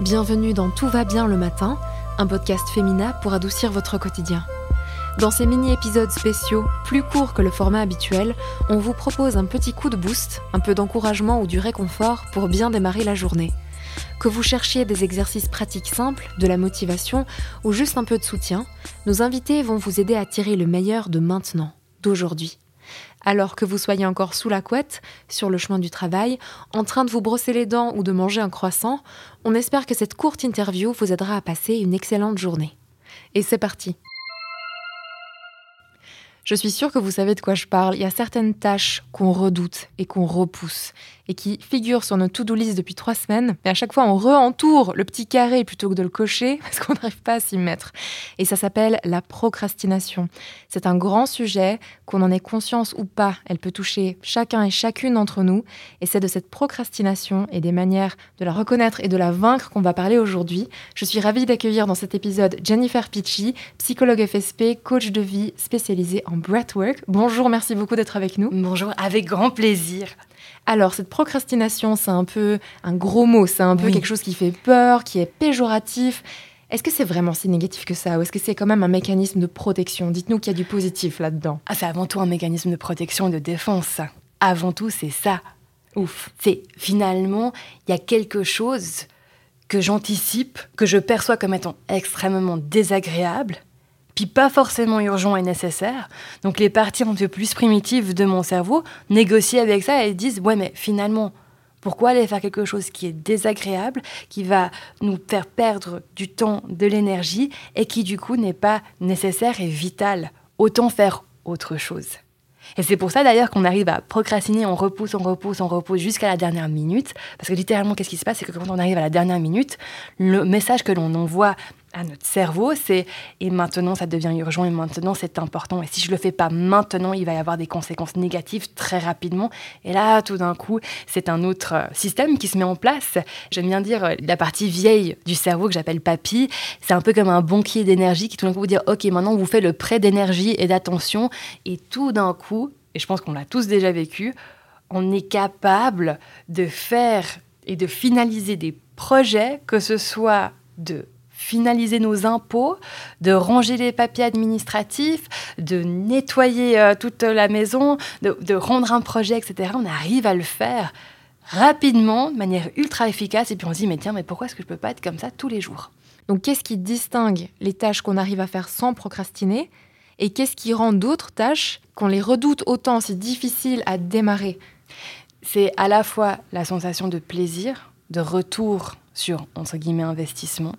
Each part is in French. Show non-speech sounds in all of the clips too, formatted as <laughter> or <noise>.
Bienvenue dans Tout va bien le matin, un podcast féminin pour adoucir votre quotidien. Dans ces mini-épisodes spéciaux, plus courts que le format habituel, on vous propose un petit coup de boost, un peu d'encouragement ou du réconfort pour bien démarrer la journée. Que vous cherchiez des exercices pratiques simples, de la motivation ou juste un peu de soutien, nos invités vont vous aider à tirer le meilleur de maintenant, d'aujourd'hui. Alors que vous soyez encore sous la couette, sur le chemin du travail, en train de vous brosser les dents ou de manger un croissant, on espère que cette courte interview vous aidera à passer une excellente journée. Et c'est parti je suis sûre que vous savez de quoi je parle. Il y a certaines tâches qu'on redoute et qu'on repousse et qui figurent sur notre to-do list depuis trois semaines. Mais à chaque fois, on re-entoure le petit carré plutôt que de le cocher <laughs> parce qu'on n'arrive pas à s'y mettre. Et ça s'appelle la procrastination. C'est un grand sujet, qu'on en ait conscience ou pas. Elle peut toucher chacun et chacune d'entre nous. Et c'est de cette procrastination et des manières de la reconnaître et de la vaincre qu'on va parler aujourd'hui. Je suis ravie d'accueillir dans cet épisode Jennifer Pitchy, psychologue FSP, coach de vie spécialisée en Breathwork. Bonjour, merci beaucoup d'être avec nous. Bonjour, avec grand plaisir. Alors, cette procrastination, c'est un peu un gros mot, c'est un peu quelque chose qui fait peur, qui est péjoratif. Est-ce que c'est vraiment si négatif que ça ou est-ce que c'est quand même un mécanisme de protection? Dites-nous qu'il y a du positif là-dedans. Ah, c'est avant tout un mécanisme de protection et de défense. Avant tout, c'est ça. Ouf. C'est finalement, il y a quelque chose que j'anticipe, que je perçois comme étant extrêmement désagréable, puis pas forcément urgent et nécessaire. Donc les parties un peu plus primitives de mon cerveau négocient avec ça et disent ouais mais finalement pourquoi aller faire quelque chose qui est désagréable, qui va nous faire perdre du temps, de l'énergie et qui du coup n'est pas nécessaire et vital Autant faire autre chose. Et c'est pour ça d'ailleurs qu'on arrive à procrastiner, on repousse, on repousse, on repousse jusqu'à la dernière minute. Parce que littéralement, qu'est-ce qui se passe? C'est que quand on arrive à la dernière minute, le message que l'on envoie à notre cerveau, c'est et maintenant ça devient urgent et maintenant c'est important. Et si je le fais pas maintenant, il va y avoir des conséquences négatives très rapidement. Et là, tout d'un coup, c'est un autre euh, système qui se met en place. J'aime bien dire euh, la partie vieille du cerveau que j'appelle papy. C'est un peu comme un banquier d'énergie qui tout d'un coup vous dire ok maintenant on vous fait le prêt d'énergie et d'attention et tout d'un coup, et je pense qu'on l'a tous déjà vécu, on est capable de faire et de finaliser des projets, que ce soit de finaliser nos impôts, de ranger les papiers administratifs, de nettoyer euh, toute la maison, de, rendre un projet, etc. On arrive à le faire rapidement, de manière ultra efficace, et puis on se dit, mais tiens, mais pourquoi est-ce que je ne peux pas être comme ça tous les jours? Donc qu'est-ce qui distingue les tâches qu'on arrive à faire sans procrastiner, et qu'est-ce qui rend d'autres tâches qu'on les redoute autant, si difficiles à démarrer? C'est à la fois la sensation de plaisir, de retour sur, entre guillemets, investissement,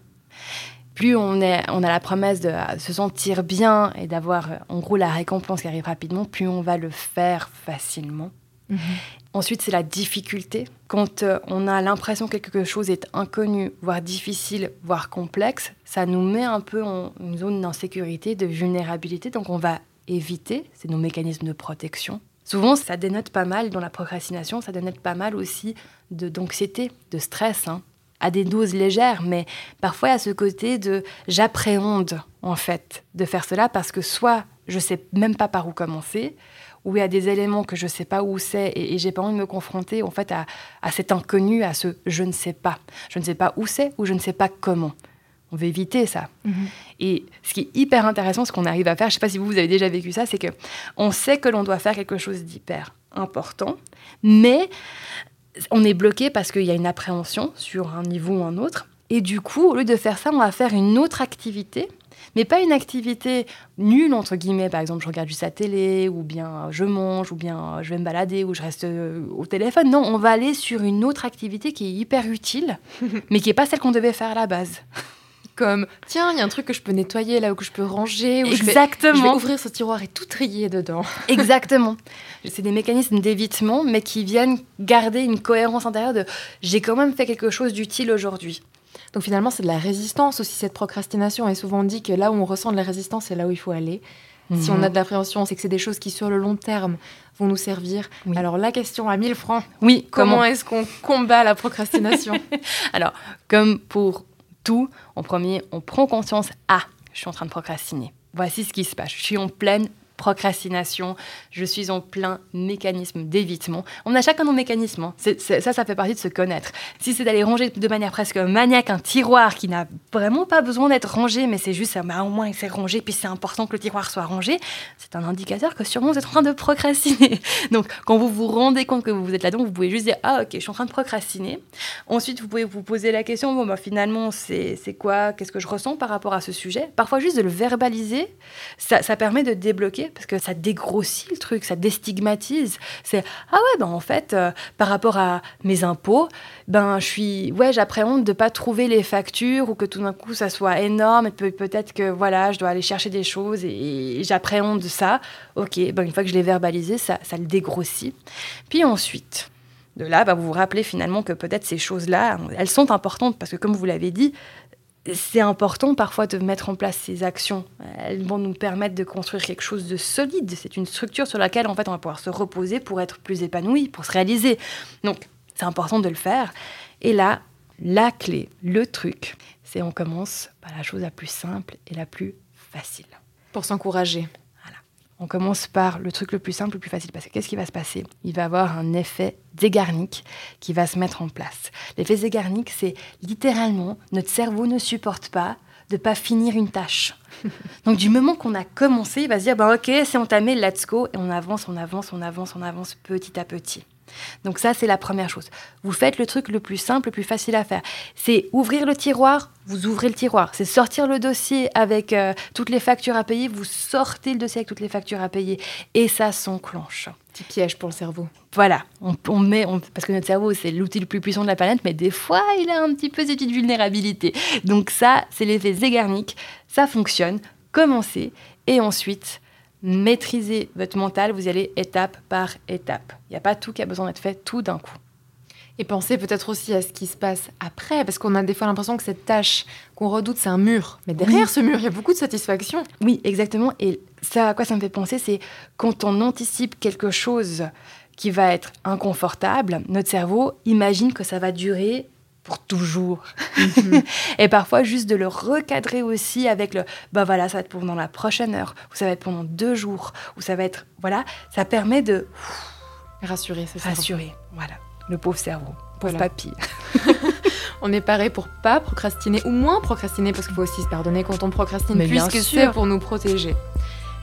plus on, est, on a la promesse de se sentir bien et d'avoir en gros la récompense qui arrive rapidement, plus on va le faire facilement. Mhm. Ensuite, c'est la difficulté. Quand euh, on a l'impression que quelque chose est inconnu, voire difficile, voire complexe, ça nous met un peu en une zone d'insécurité, de vulnérabilité. Donc on va éviter, c'est nos mécanismes de protection. Souvent, ça dénote pas mal dans la procrastination, ça dénote pas mal aussi d'anxiété, de, stress. Hein à des doses légères, mais parfois à ce côté de j'appréhende en fait de faire cela parce que soit je sais même pas par où commencer, ou il y a des éléments que je sais pas où c'est et, et j'ai pas envie de me confronter en fait à, cet inconnu, à ce je ne sais pas. Je ne sais pas où c'est ou je ne sais pas comment. On veut éviter ça. Mm-hmm. Et ce qui est hyper intéressant, ce qu'on arrive à faire, je sais pas si vous, vous avez déjà vécu ça, c'est que on sait que l'on doit faire quelque chose d'hyper important, mais on est bloqué parce qu'il y a une appréhension sur un niveau ou un autre. Et du coup, au lieu de faire ça, on va faire une autre activité, mais pas une activité nulle, entre guillemets. Par exemple, je regarde juste la télé, ou bien je mange, ou bien je vais me balader, ou je reste euh, au téléphone. Non, on va aller sur une autre activité qui est hyper utile, <laughs> mais qui n'est pas celle qu'on devait faire à la base comme tiens, il y a un truc que je peux nettoyer là, où que je peux ranger, ou Exactement. Je, vais, ouvrir ce tiroir et tout trier dedans. <laughs> Exactement. C'est des mécanismes d'évitement, mais qui viennent garder une cohérence intérieure de j'ai quand même fait quelque chose d'utile aujourd'hui. Donc finalement, c'est de la résistance aussi, cette procrastination. Et souvent, on dit que là où on ressent de la résistance, c'est là où il faut aller. Si on mhm. a de l'appréhension, c'est que c'est des choses qui, sur le long terme, vont nous servir. Alors, la question à 1000 francs. Oui, comment, comment est-ce qu'on combat la procrastination? <laughs> Alors, comme pour tout, en premier, on prend conscience, ah, je suis en train de procrastiner. Voici ce qui se passe. Je suis en pleine procrastination, je suis en plein mécanisme d'évitement. On a chacun nos mécanismes. Hein. ça, ça fait partie de se connaître. Si c'est d'aller ranger de manière presque maniaque un tiroir qui n'a vraiment pas besoin d'être rangé, mais c'est juste, bah, au moins c'est rangé, puis c'est important que le tiroir soit rangé, c'est un indicateur que sûrement vous êtes en train de procrastiner. <laughs> Donc, quand vous vous rendez compte que vous êtes là-dedans, vous pouvez juste dire, ah ok, je suis en train de procrastiner. Ensuite, vous pouvez vous poser la question, bon, bah, finalement, c'est quoi, qu'est-ce que je ressens par rapport à ce sujet? Parfois, juste de le verbaliser, ça permet de débloquer, parce que ça dégrossit le truc, ça déstigmatise. C'est, ah ouais, ben en fait, euh, par rapport à mes impôts, ben je suis, ouais, j'appréhende de pas trouver les factures ou que tout d'un coup ça soit énorme et peut-être que voilà, je dois aller chercher des choses et, j'appréhende ça. Ok, ben une fois que je l'ai verbalisé, ça, ça le dégrossit. Puis ensuite, de là, ben, vous vous rappelez finalement que peut-être ces choses-là, elles sont importantes parce que comme vous l'avez dit, c'est important parfois de mettre en place ces actions. Elles vont nous permettre de construire quelque chose de solide. C'est une structure sur laquelle en fait on va pouvoir se reposer pour être plus épanoui, pour se réaliser. Donc c'est important de le faire. Et là, la clé, le truc, c'est on commence par la chose la plus simple et la plus facile. Pour s'encourager. On commence par le truc le plus simple, le plus facile. Parce que qu'est-ce qui va se passer? Il va y avoir un effet Zégarnik qui va se mettre en place. L'effet Zégarnik, c'est littéralement notre cerveau ne supporte pas de pas finir une tâche. <laughs> Donc du moment qu'on a commencé, il va se dire bah, ok, c'est entamé, let's go, et on avance, on avance, on avance, on avance petit à petit. Donc ça, c'est la première chose. Vous faites le truc le plus simple, le plus facile à faire. C'est ouvrir le tiroir, vous ouvrez le tiroir. C'est sortir le dossier avec euh, toutes les factures à payer, vous sortez le dossier avec toutes les factures à payer. Et ça s'enclenche. Petit piège pour le cerveau. Voilà, on, met, parce que notre cerveau, c'est l'outil le plus puissant de la planète, mais des fois, il a un petit peu vulnérabilité. Donc ça, c'est l'effet Zeigarnik. Ça fonctionne. Commencez. Et ensuite, maîtriser votre mental, vous y allez étape par étape. Il n'y a pas tout qui a besoin d'être fait tout d'un coup. Et pensez peut-être aussi à ce qui se passe après, parce qu'on a des fois l'impression que cette tâche qu'on redoute, c'est un mur. Mais derrière ce mur, il y a beaucoup de satisfaction. Oui, exactement. Et ça, à quoi ça me fait penser, c'est quand on anticipe quelque chose qui va être inconfortable, notre cerveau imagine que ça va durer pour toujours. Mhm. <laughs> et parfois, juste de le recadrer aussi avec le bah voilà, ça va être pendant la prochaine heure, ou ça va être pendant deux jours, ou ça va être. Voilà, ça permet de. Rassurer, c'est ça. Rassurer, voilà. Le pauvre cerveau, pauvre papy. <laughs> on est paré pour pas procrastiner, ou moins procrastiner, parce qu'il faut aussi se pardonner quand on procrastine, Mais puisque c'est pour nous protéger.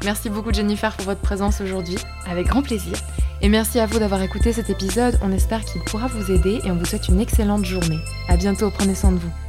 Merci beaucoup Jennifer pour votre présence aujourd'hui. Avec grand plaisir. Et merci à vous d'avoir écouté cet épisode. On espère qu'il pourra vous aider et on vous souhaite une excellente journée. À bientôt, prenez soin de vous.